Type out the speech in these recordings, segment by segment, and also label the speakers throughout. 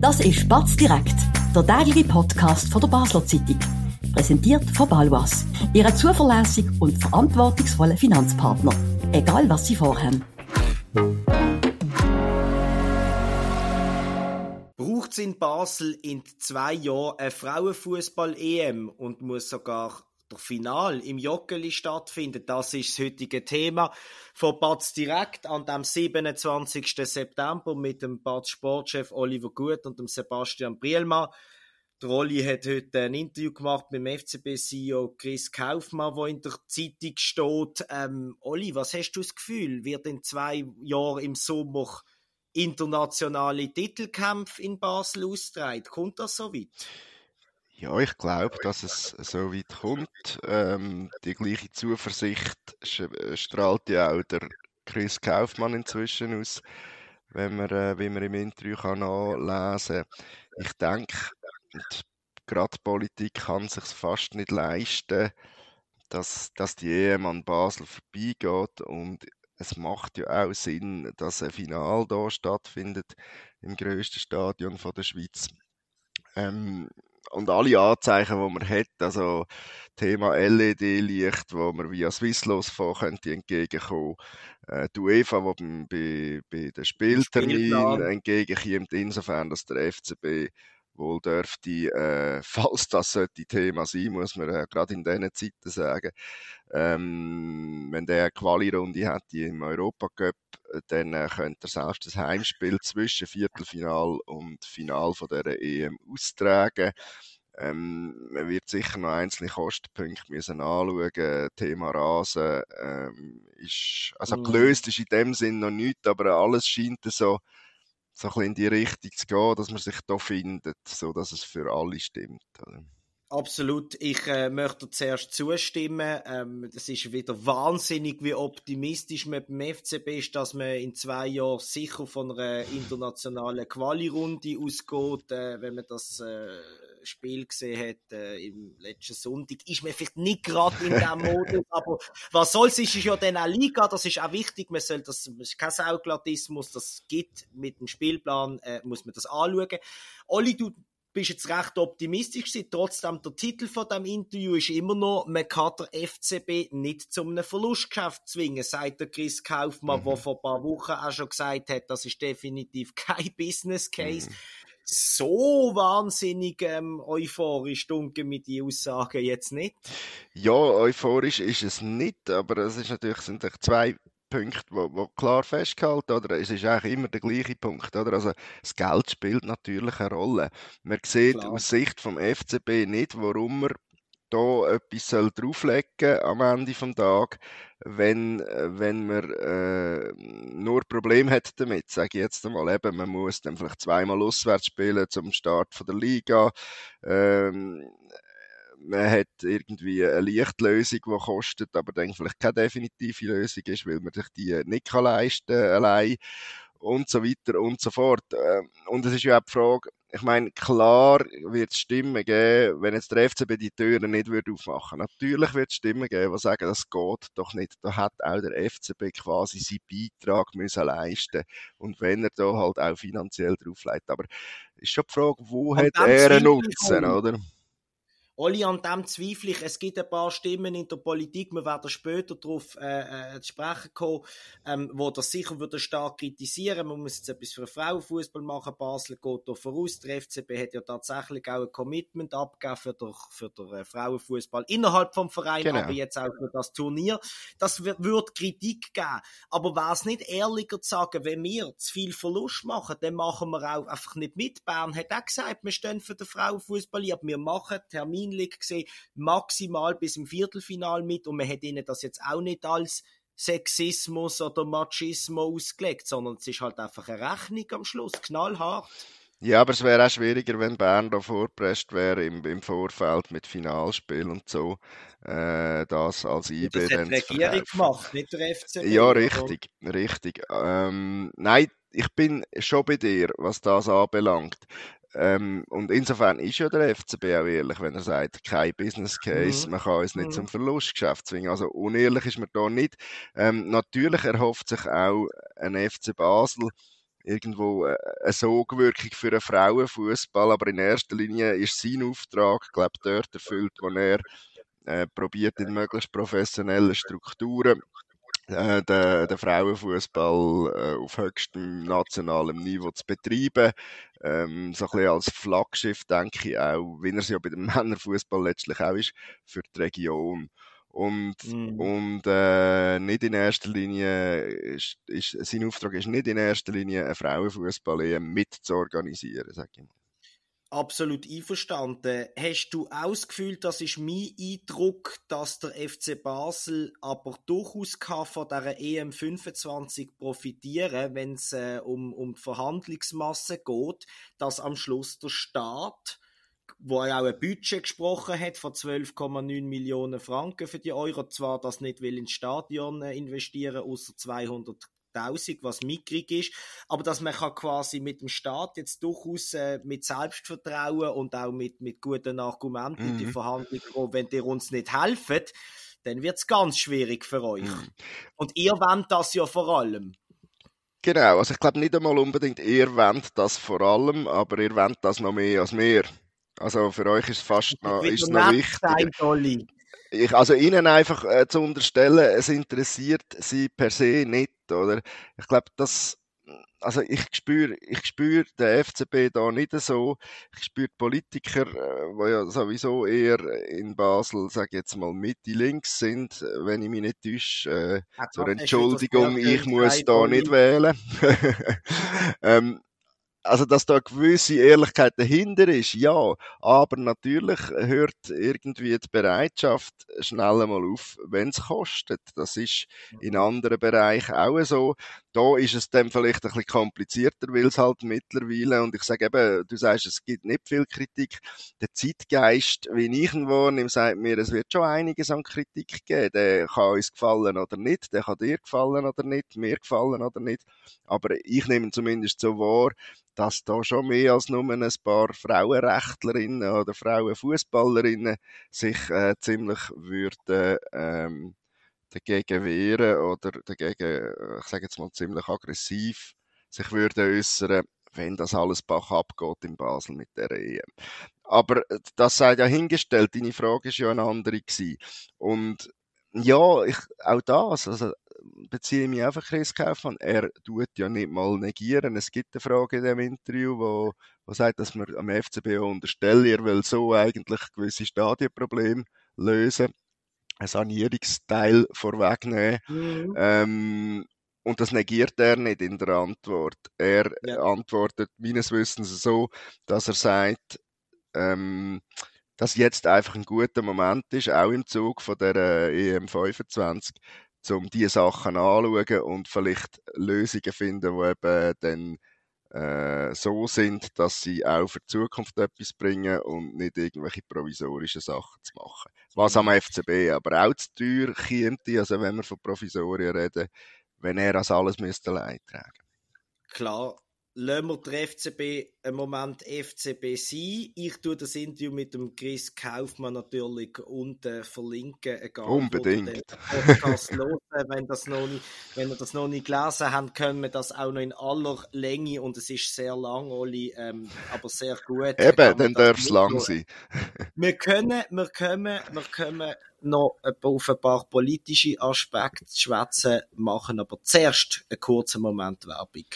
Speaker 1: Das ist Batz direkt, der tägliche Podcast von der Basler Zeitung. Präsentiert von Balwas, Ihre zuverlässigen und verantwortungsvollen Finanzpartner. Egal was Sie vorhaben.
Speaker 2: Braucht es in Basel in zwei Jahren eine Frauenfußball-EM und muss sogar der Final im Joggeli stattfindet. Das ist das heutige Thema von Batz direkt an dem 27. September mit dem Batz Sportchef Oliver Gut und dem Sebastian Brielmann. Der Olli hat heute ein Interview gemacht mit dem FCB-CEO Chris Kaufmann, wo in der Zeitung steht. Ähm, Olli, was hast du das Gefühl? Wird in zwei Jahren im Sommer internationale Titelkämpfe in Basel austragen? Kommt das so weit?
Speaker 3: Ja, ich glaube, dass es so weit kommt. Ähm, die gleiche Zuversicht strahlt ja auch der Chris Kaufmann inzwischen aus, wenn man, äh, wie man im Interview kann nachlesen kann. Ich denke, gerade Politik kann sich fast nicht leisten, dass, dass die EM an Basel vorbeigeht und es macht ja auch Sinn, dass ein Final da stattfindet im größten Stadion von der Schweiz. Ähm, und alle Anzeichen, die man hat, also Thema LED-Licht, wo man via Swisslos von könnte entgegenkommen, äh, die UEFA, wo bei, bei den Spielterminen entgegenkommt, insofern, dass der FCB wohl dürfte, äh, falls das sollte Thema sein, muss man äh, gerade in diesen Zeiten sagen, ähm, wenn der eine Quali-Runde hätte im Europacup, dann äh, könnte er selbst das Heimspiel zwischen Viertelfinal und Final von der EM austragen. Ähm, man wird sicher noch einzelne Kostenpunkte müssen anschauen. Thema Rasen ähm, ist, also mm. gelöst ist in dem Sinn noch nichts, aber alles scheint so, so ein bisschen in die Richtung zu gehen, dass man sich da findet, so dass es für alle stimmt. Oder?
Speaker 2: Absolut. Ich äh, möchte zuerst zustimmen. Ähm, das ist wieder wahnsinnig, wie optimistisch man beim FCB ist, dass man in zwei Jahren sicher von einer internationalen Quali-Runde ausgeht. Äh, wenn man das äh, Spiel gesehen hat äh, im letzten Sonntag, ist man vielleicht nicht gerade in diesem Modus. aber was soll's, ist, ist ja dann auch Liga. Das ist auch wichtig. Man soll das, das ist kein Sauglatismus. Das gibt mit dem Spielplan, äh, muss man das anschauen. Olli, du bist jetzt recht optimistisch gewesen. Trotzdem, der Titel von dem Interview ist immer noch, man kann der FCB nicht zu einem Verlustgeschäft zwingen, sagt der Chris Kaufmann, mhm. der vor ein paar Wochen auch schon gesagt hat, das ist definitiv kein Business Case. Mhm. So wahnsinnig ähm, euphorisch dunkel mit die Aussagen jetzt nicht.
Speaker 3: Ja, euphorisch ist es nicht, aber es ist natürlich, sind zwei Punkte, wo, wo klar festgehalten, oder? Es ist eigentlich immer der gleiche Punkt, oder? Also, das Geld spielt natürlich eine Rolle. Man sieht klar. aus Sicht vom FCB nicht, warum man da etwas soll drauflegen am Ende vom Tag, wenn, wenn man äh, nur Probleme hat damit, sage ich jetzt einmal. Eben, man muss dann vielleicht zweimal auswärts spielen zum Start von der Liga. Ähm, man hat irgendwie eine Lichtlösung, die kostet, aber dann vielleicht keine definitive Lösung ist, weil man sich die nicht kann leisten allein und so weiter und so fort. Ähm, und es ist ja auch die Frage, ich meine, klar wird es Stimmen geben, wenn jetzt der FCB die Türen nicht würde aufmachen Natürlich wird es Stimmen geben, die sagen, das geht doch nicht. Da hat auch der FCB quasi seinen Beitrag müssen leisten Und wenn er da halt auch finanziell drauflegt. Aber ist schon die Frage, wo und hat er einen Nutzen, oder?
Speaker 2: Olli, an dem zweifle ich. Es gibt ein paar Stimmen in der Politik, wir werden später darauf äh, äh, zu sprechen kommen, ähm, wo das sicher würde stark kritisieren. Man muss jetzt etwas für Frauenfußball machen. Basel geht da voraus. Der FCB hat ja tatsächlich auch ein Commitment abgegeben für den, für den äh, Frauenfußball innerhalb vom Verein, genau. aber jetzt auch für das Turnier. Das wird, wird Kritik geben. Aber wäre es nicht ehrlicher zu sagen, wenn wir zu viel Verlust machen, dann machen wir auch einfach nicht mit. Bern hat auch gesagt, wir stehen für den Frauenfußball, aber wir machen Termin League gesehen, maximal bis im Viertelfinal mit und man hat ihnen das jetzt auch nicht als Sexismus oder Machismo ausgelegt, sondern es ist halt einfach eine Rechnung am Schluss, knallhart.
Speaker 3: Ja, aber es wäre auch schwieriger, wenn Bern da vorpresst wäre im, im Vorfeld mit Finalspiel und so. Äh, das als IB
Speaker 2: das hat die Regierung gemacht, nicht der FCB.
Speaker 3: Ja, richtig, richtig. Ähm, nein, ich bin schon bei dir, was das anbelangt. Ähm, und insofern ist ja der FCB auch ehrlich, wenn er sagt, kein Business Case, mhm. man kann uns nicht mhm. zum Verlustgeschäft zwingen. Also unehrlich ist man da nicht. Ähm, natürlich erhofft sich auch ein FC Basel, irgendwo äh, eine Sogwirkung für einen Frauenfußball, aber in erster Linie ist sein Auftrag, glaube ich, dort erfüllt, wo er äh, probiert in möglichst professionellen Strukturen äh, den, den Frauenfußball äh, auf höchstem nationalem Niveau zu betreiben. Ähm, so ein bisschen als Flaggschiff, denke ich auch, wie er es ja bei dem Männerfußball letztlich auch ist, für die Region. Und, mm. und äh, nicht in erster Linie ist, ist, sein Auftrag ist nicht in erster Linie eine Frauenfußball mit zu organisieren, sage ich mal.
Speaker 2: Absolut einverstanden. Hast du auch das das ist mein Eindruck, dass der FC Basel aber durchaus kann von dieser EM25 profitieren wenn es äh, um, um die Verhandlungsmasse geht, dass am Schluss der Staat, wo er auch ein Budget gesprochen hat von 12,9 Millionen Franken für die Euro, zwar das nicht will ins Stadion äh, investieren, außer 200 1000, was mickrig ist, aber dass man kann quasi mit dem Staat jetzt durchaus äh, mit Selbstvertrauen und auch mit, mit guten Argumenten mhm. in die mhm. Verhandlungen kommen, wenn ihr uns nicht helft, dann wird es ganz schwierig für euch. Mhm. Und ihr wollt das ja vor allem.
Speaker 3: Genau, also ich glaube nicht einmal unbedingt, ihr wollt das vor allem, aber ihr wollt das noch mehr als mehr. Also für euch ist es fast noch, ist noch wichtig ich, also ihnen einfach äh, zu unterstellen, es interessiert sie per se nicht, oder? Ich glaube, das, also ich spüre, ich spüre den FCB da nicht so. Ich spüre Politiker, äh, die ja sowieso eher in Basel, sage jetzt mal Mitte links sind, wenn ich mich nicht täusche. Äh, zur Entschuldigung, ich muss da nicht wählen. ähm, also, dass da eine gewisse Ehrlichkeit dahinter ist, ja. Aber natürlich hört irgendwie die Bereitschaft schnell einmal auf, wenn es kostet. Das ist in anderen Bereichen auch so. Da ist es dann vielleicht ein bisschen komplizierter, weil es halt mittlerweile, und ich sage eben, du sagst, es gibt nicht viel Kritik. Der Zeitgeist, wie ich ihn wahrnehme, sagt mir, es wird schon einiges an Kritik geben. Der kann uns gefallen oder nicht, der kann dir gefallen oder nicht, mir gefallen oder nicht. Aber ich nehme ihn zumindest so wahr, dass da schon mehr als nur ein paar Frauenrechtlerinnen oder Frauenfußballerinnen sich äh, ziemlich würden ähm, dagegen wehren oder dagegen, äh, ich sage jetzt mal ziemlich aggressiv sich würden äußern, wenn das alles Bach abgeht in Basel mit der EM. Aber äh, das sei ja hingestellt, deine Frage ist ja eine andere gewesen. Und ja, ich, auch das, also beziehe mich auf Chris Kaufmann. Er tut ja nicht mal negieren. Es gibt eine Frage in dem Interview, wo, wo sagt, dass man am FCB unterstellen, er will so eigentlich gewisse Stadienprobleme lösen, ein Sanierungsteil vorwegnehmen. Mhm. Ähm, und das negiert er nicht in der Antwort. Er ja. antwortet meines Wissens so, dass er sagt, ähm, dass jetzt einfach ein guter Moment ist, auch im Zug von der EM25, um diese Sachen anzuschauen und vielleicht Lösungen finden, die eben dann äh, so sind, dass sie auch für die Zukunft etwas bringen und nicht irgendwelche provisorischen Sachen zu machen. Was am FCB aber auch zu teuer käme, also wenn wir von Provisorien reden, wenn er das alles müsste leid tragen.
Speaker 2: Klar, lassen wir den FCB einen Moment FCB sein. Ich tue das Interview mit dem Chris Kaufmann natürlich unten verlinken.
Speaker 3: Egal, Unbedingt.
Speaker 2: Podcast hören. Wenn, das noch nicht, wenn ihr das noch nicht gelesen habt, können wir das auch noch in aller Länge und es ist sehr lang, Oli, ähm, aber sehr gut.
Speaker 3: Eben, dann darf es lang sein.
Speaker 2: wir können, wir können, wir können noch auf ein paar politische Aspekte schwätzen, machen aber zuerst einen kurzen Moment Werbung.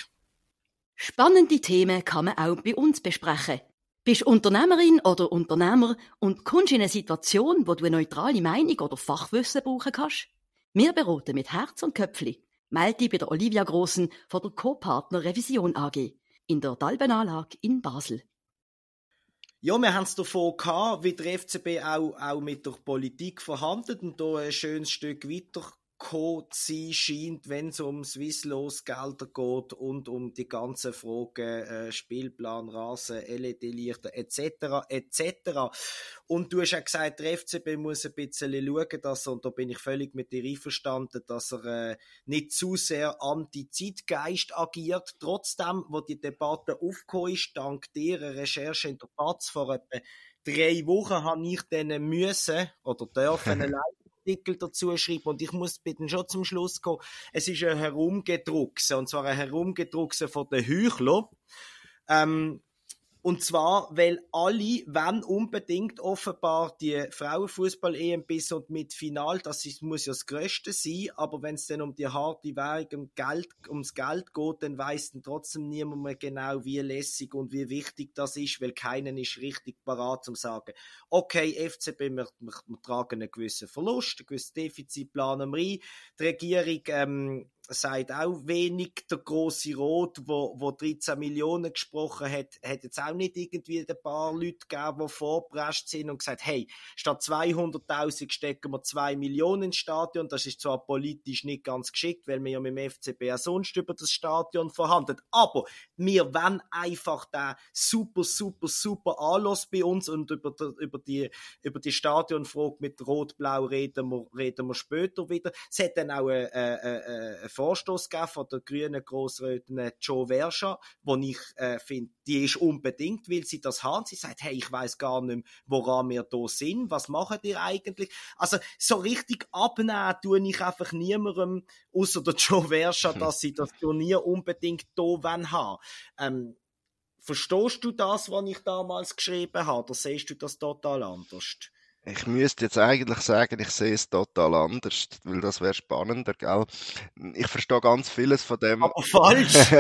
Speaker 1: Spannende Themen kann man auch bei uns besprechen. Bist Unternehmerin oder Unternehmer und kommst in eine Situation, wo du eine neutrale Meinung oder Fachwissen brauchen kannst? Wir beraten mit Herz und Köpfli. Melde dich bei der Olivia Grossen von der Co-Partner Revision AG in der Dalbenanlage in Basel.
Speaker 2: Ja, wir haben es davon gehabt, wie der FCB auch, auch mit der Politik verhandelt und da ein schönes Stück weiter gekommen sein scheint, wenn es um Swisslos-Gelder geht und um die ganzen Fragen äh, Spielplan, Rasen, LED-Lichter etc. etc. Und du hast ja gesagt, der FCB muss ein bisschen schauen, dass er, und da bin ich völlig mit dir einverstanden, dass er äh, nicht zu sehr anti-Zeitgeist agiert. Trotzdem, wo die Debatte aufgekommen ist, dank dir Recherche in der Platz vor etwa drei Wochen habe ich denen müssen oder dürfen Artikel dazu schreiben und ich muss bitte schon zum Schluss kommen. Es ist ein Herumgedruckse und zwar ein Herumgedruckse von den Heuchler. Ähm, und zwar, weil alle, wenn unbedingt offenbar die Frauenfußball-EM bis und mit Final, das ist, muss ja das Größte sein, aber wenn es dann um die harte Währung, um Geld, ums Geld geht, dann weiss dann trotzdem niemand mehr genau, wie lässig und wie wichtig das ist, weil keiner ist richtig parat zum sagen, okay, FCB, wir, wir, wir tragen einen gewissen Verlust, einen gewissen Defizit planen wir ein. Die Regierung, ähm, sagt auch wenig. Der große Rot, wo, wo 13 Millionen gesprochen hat, hat jetzt auch nicht irgendwie ein paar Leute gegeben, die vorgeprescht sind und gesagt, hey, statt 200.000 stecken wir 2 Millionen ins Stadion. Das ist zwar politisch nicht ganz geschickt, weil wir ja mit dem FCB auch sonst über das Stadion verhandelt. Aber wir wollen einfach den super, super, super Anlass bei uns und über die, über die, über die Stadionfrage mit Rot-Blau reden wir, reden wir später wieder. Es hat dann auch eine, eine, eine Vorstoß gegeben von der grünen Grossrätin Joe Verscha, wo ich äh, finde, die ist unbedingt, weil sie das haben. Sie sagt, hey, ich weiß gar nicht mehr, woran wir da sind. Was machen die eigentlich? Also so richtig abnehmen tue ich einfach niemandem, außer der Joe Verscha, dass sie das Turnier unbedingt da haben wollen. Ähm, Verstehst du das, was ich damals geschrieben habe, oder siehst du das total anders?
Speaker 3: Ich müsste jetzt eigentlich sagen, ich sehe es total anders, weil das wäre spannender, gell? Ich verstehe ganz vieles von dem.
Speaker 2: Aber falsch!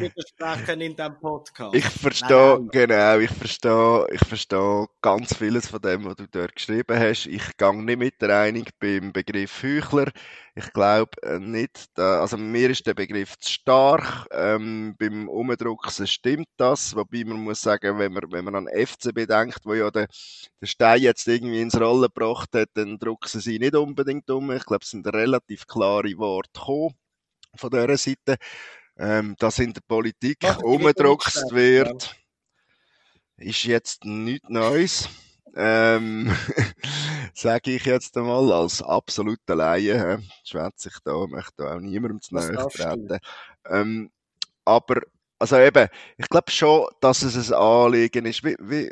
Speaker 2: widersprechen in diesem Podcast.
Speaker 3: Ich verstehe, Nein. genau, ich verstehe, ich verstehe ganz vieles von dem, was du dort geschrieben hast. Ich gehe nicht mit der Einigung beim Begriff Heuchler. Ich glaube äh, nicht, da, also mir ist der Begriff zu stark. Ähm, beim Umdrucksen stimmt das, wobei man muss sagen, wenn man, wenn man an FCB denkt, wo ja der, der Stein jetzt irgendwie ins Rollen gebracht hat, dann drucken sie nicht unbedingt um. Ich glaube, es sind relativ klare Worte gekommen von dieser Seite, ähm, dass in der Politik umgedruckt wird, ist jetzt nichts Neues ähm, sage ich jetzt einmal, als absoluter Laie, schwätze ich da, möchte auch niemandem zu nahe treten. Ähm, aber also eben, ich glaube schon, dass es ein Anliegen ist, wie, wie,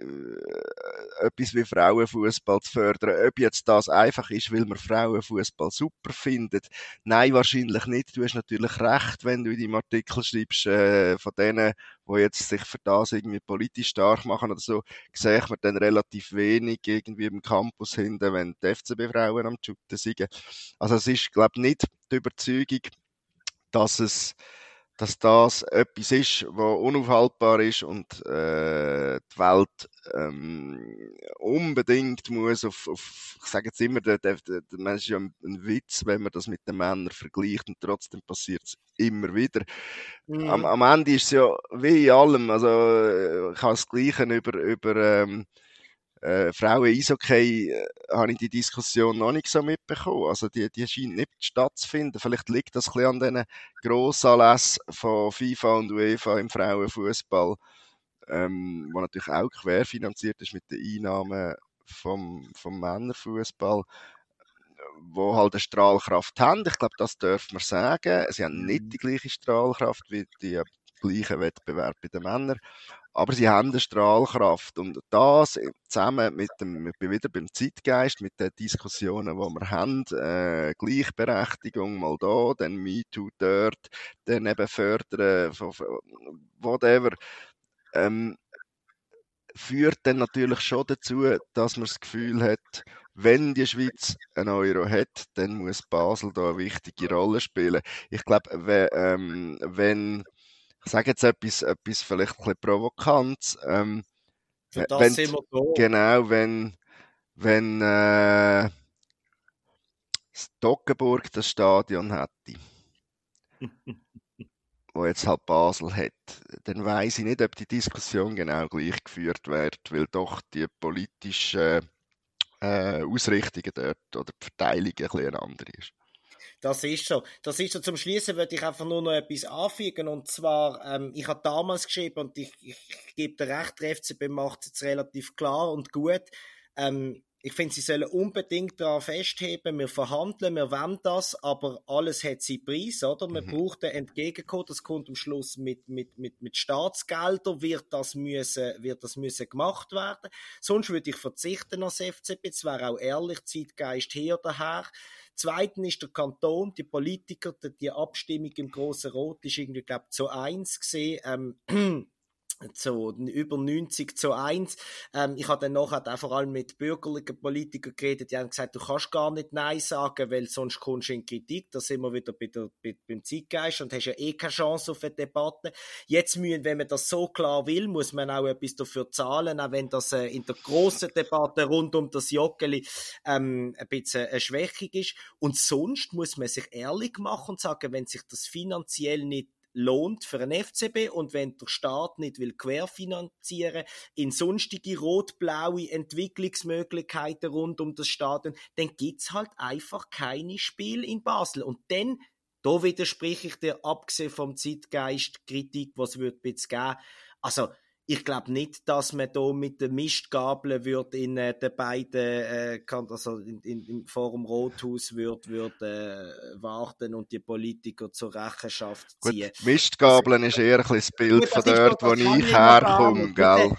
Speaker 3: etwas wie Frauenfußball zu fördern. Ob jetzt das einfach ist, weil man Frauenfußball super findet. Nein, wahrscheinlich nicht. Du hast natürlich recht, wenn du in deinem Artikel schreibst, äh, von denen, die jetzt sich für das irgendwie politisch stark machen oder so, sehe ich mir dann relativ wenig irgendwie im Campus hinten, wenn die FCB-Frauen am Shooten sind. Also es ist, glaube ich, nicht die Überzeugung, dass es dass das etwas ist, was unaufhaltbar ist und äh, die Welt ähm, unbedingt muss auf, auf ich sage jetzt immer, der, der, der Mensch ist ja ein, ein, Witz, wenn man das mit den Männern vergleicht und trotzdem passiert es immer wieder. Mhm. Am, am Ende ist es ja wie in allem, also äh, ich habe das Gleiche über, über ähm, äh, Frauen Eishockey äh, habe ich die Diskussion noch nicht so mitbekommen. Also die, die scheint nicht stattzufinden. Vielleicht liegt das ein bisschen an diesen Grossanlässen von FIFA und UEFA im Frauenfußball, ähm, wo natürlich auch querfinanziert ist mit den Einnahmen vom, vom Männerfußball wo halt eine Strahlkraft haben. Ich glaube, das dürfen wir sagen. Sie haben nicht die gleiche Strahlkraft wie die gleichen Wettbewerb bei den Männern. Aber sie haben eine Strahlkraft. Und das zusammen mit dem, ich bin wieder beim Zeitgeist, mit den Diskussionen, die wir haben, äh, Gleichberechtigung mal da, dann MeToo dort, dann eben fördern, whatever, ähm, führt dann natürlich schon dazu, dass man das Gefühl hat, wenn die Schweiz einen Euro hat, dann muss Basel da eine wichtige Rolle spielen. Ich glaube, ähm, wenn ich sage jetzt etwas, etwas vielleicht ein bisschen provokant. Ähm,
Speaker 2: Für das wenn, sind wir da.
Speaker 3: Genau, wenn, wenn äh, Stockenburg das Stadion hätte, wo jetzt halt Basel hat, dann weiß ich nicht, ob die Diskussion genau gleich geführt wird, weil doch die politische äh, Ausrichtungen dort oder die Verteilung ein bisschen eine andere ist.
Speaker 2: Das ist so. Das ist so. Zum Schließen würde ich einfach nur noch etwas anfügen. Und zwar, ähm, ich habe damals geschrieben und ich, ich, ich gebe dir recht, der FCB macht es jetzt relativ klar und gut. Ähm, ich finde, sie sollen unbedingt daran festheben, wir verhandeln, wir wollen das, aber alles hat seinen Preis, oder? Man mhm. braucht ein Entgegenkommen, das kommt am Schluss mit, mit, mit, mit Staatsgeldern, wird das, müssen, wird das müssen gemacht werden. Sonst würde ich verzichten als FCB, es wäre auch ehrlich, Zeitgeist hier oder her. Zweitens ist der Kanton, die Politiker, die Abstimmung im Grossen Rot ist irgendwie, glaube ich, zu eins gesehen. Ähm, so über 90 zu 1. Ähm, ich habe dann nachher auch vor allem mit bürgerlichen Politikern geredet, die haben gesagt, du kannst gar nicht Nein sagen, weil sonst kommst du in Kritik. Da sind wir wieder bei der, bei, beim Zeitgeist und hast ja eh keine Chance auf eine Debatte. Jetzt müssen, wenn man das so klar will, muss man auch etwas dafür zahlen, auch wenn das äh, in der grossen Debatte rund um das Joggeli ähm, ein bisschen eine Schwächung ist. Und sonst muss man sich ehrlich machen und sagen, wenn sich das finanziell nicht lohnt für einen FCB und wenn der Staat nicht will querfinanzieren in sonstige rot-blaue Entwicklungsmöglichkeiten rund um das Stadion, dann gibt's halt einfach keine Spiel in Basel und dann da widerspreche ich dir, abgesehen vom Zeitgeist, Kritik, was wird es geben. Also, ich glaube nicht, dass man da mit den Mistgabeln wird in äh, den beiden, äh, also in, in, im Forum Rothaus wird, wird äh, warten und die Politiker zur Rechenschaft ziehen.
Speaker 3: Gut, Mistgabeln ist eher ein bisschen das Bild Gut, von dort, wo ich herkomme, gell?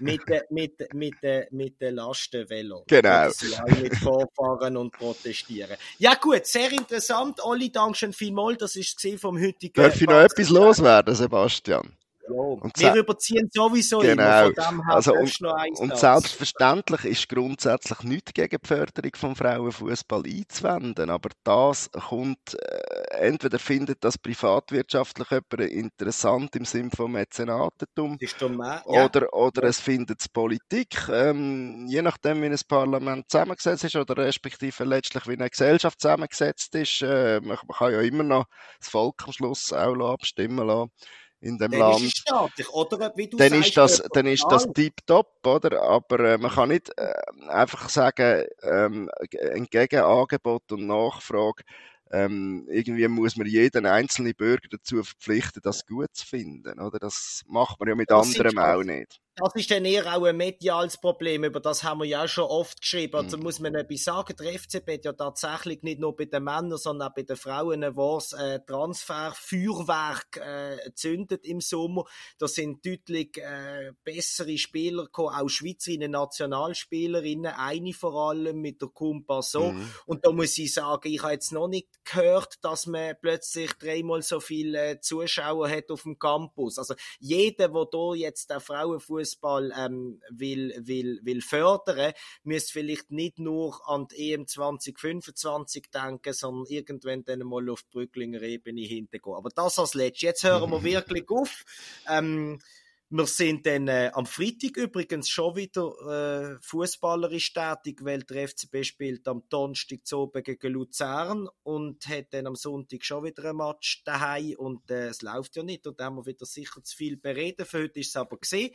Speaker 2: mit den mit, mit, mit de Lastenvelo.
Speaker 3: Genau.
Speaker 2: Sie alle mit vorfahren und protestieren. Ja gut, sehr interessant. Olli, danke schön vielmals. Das ist es vom heutigen
Speaker 3: Darf ich noch etwas loswerden, Sebastian?
Speaker 2: Und wir überziehen sowieso
Speaker 3: genau. immer, also und, und selbstverständlich ist grundsätzlich nichts gegen die Förderung vom Frauenfußball einzuwenden, aber das kommt, äh, entweder findet das privatwirtschaftlich jemand interessant im Sinne von Mäzenatentum
Speaker 2: mehr,
Speaker 3: ja. oder, oder ja. es findet es Politik, ähm, je nachdem wie ein Parlament zusammengesetzt ist oder respektive letztlich wie eine Gesellschaft zusammengesetzt ist, äh, man, man kann ja immer noch das Volk am Schluss auch abstimmen lassen in dem
Speaker 2: dann
Speaker 3: Land.
Speaker 2: Ist staatlich, oder?
Speaker 3: Wie du dann, sagst, ist das, dann ist das tiptop, oder? Aber äh, man kann nicht äh, einfach sagen, ähm, ein Gegenangebot und Nachfrage ähm, irgendwie muss man jeden einzelnen Bürger dazu verpflichten, das gut zu finden. Oder? Das macht man ja mit das anderen auch nicht.
Speaker 2: Das ist dann eher auch ein mediales Problem, über das haben wir ja auch schon oft geschrieben. Also mhm. muss man etwas sagen, der FCB hat ja tatsächlich nicht nur bei den Männern, sondern auch bei den Frauen ein wahres äh, Transferfeuerwerk äh, zündet im Sommer. Da sind deutlich äh, bessere Spieler gekommen, auch Schweizerinnen Nationalspielerinnen, eine vor allem mit der Kumpa so. Mhm. Und da muss ich sagen, ich habe jetzt noch nicht gehört, dass man plötzlich dreimal so viele äh, Zuschauer hat auf dem Campus. Also jeder, der da jetzt der Frauenfuß Fußball ähm, will, will, will fördern, müsst vielleicht nicht nur an die EM 2025 denken, sondern irgendwann dann mal auf die Brücklinger Ebene hintergehen. Aber das als letztes. Jetzt hören wir wirklich auf. Ähm, wir sind dann äh, am Freitag übrigens schon wieder äh, fußballerisch tätig, weil der FCB spielt am Donnerstag zu oben gegen Luzern und hat dann am Sonntag schon wieder ein Match daheim und äh, es läuft ja nicht und da haben wir wieder sicher zu viel bereden. Für heute ist es aber gesehen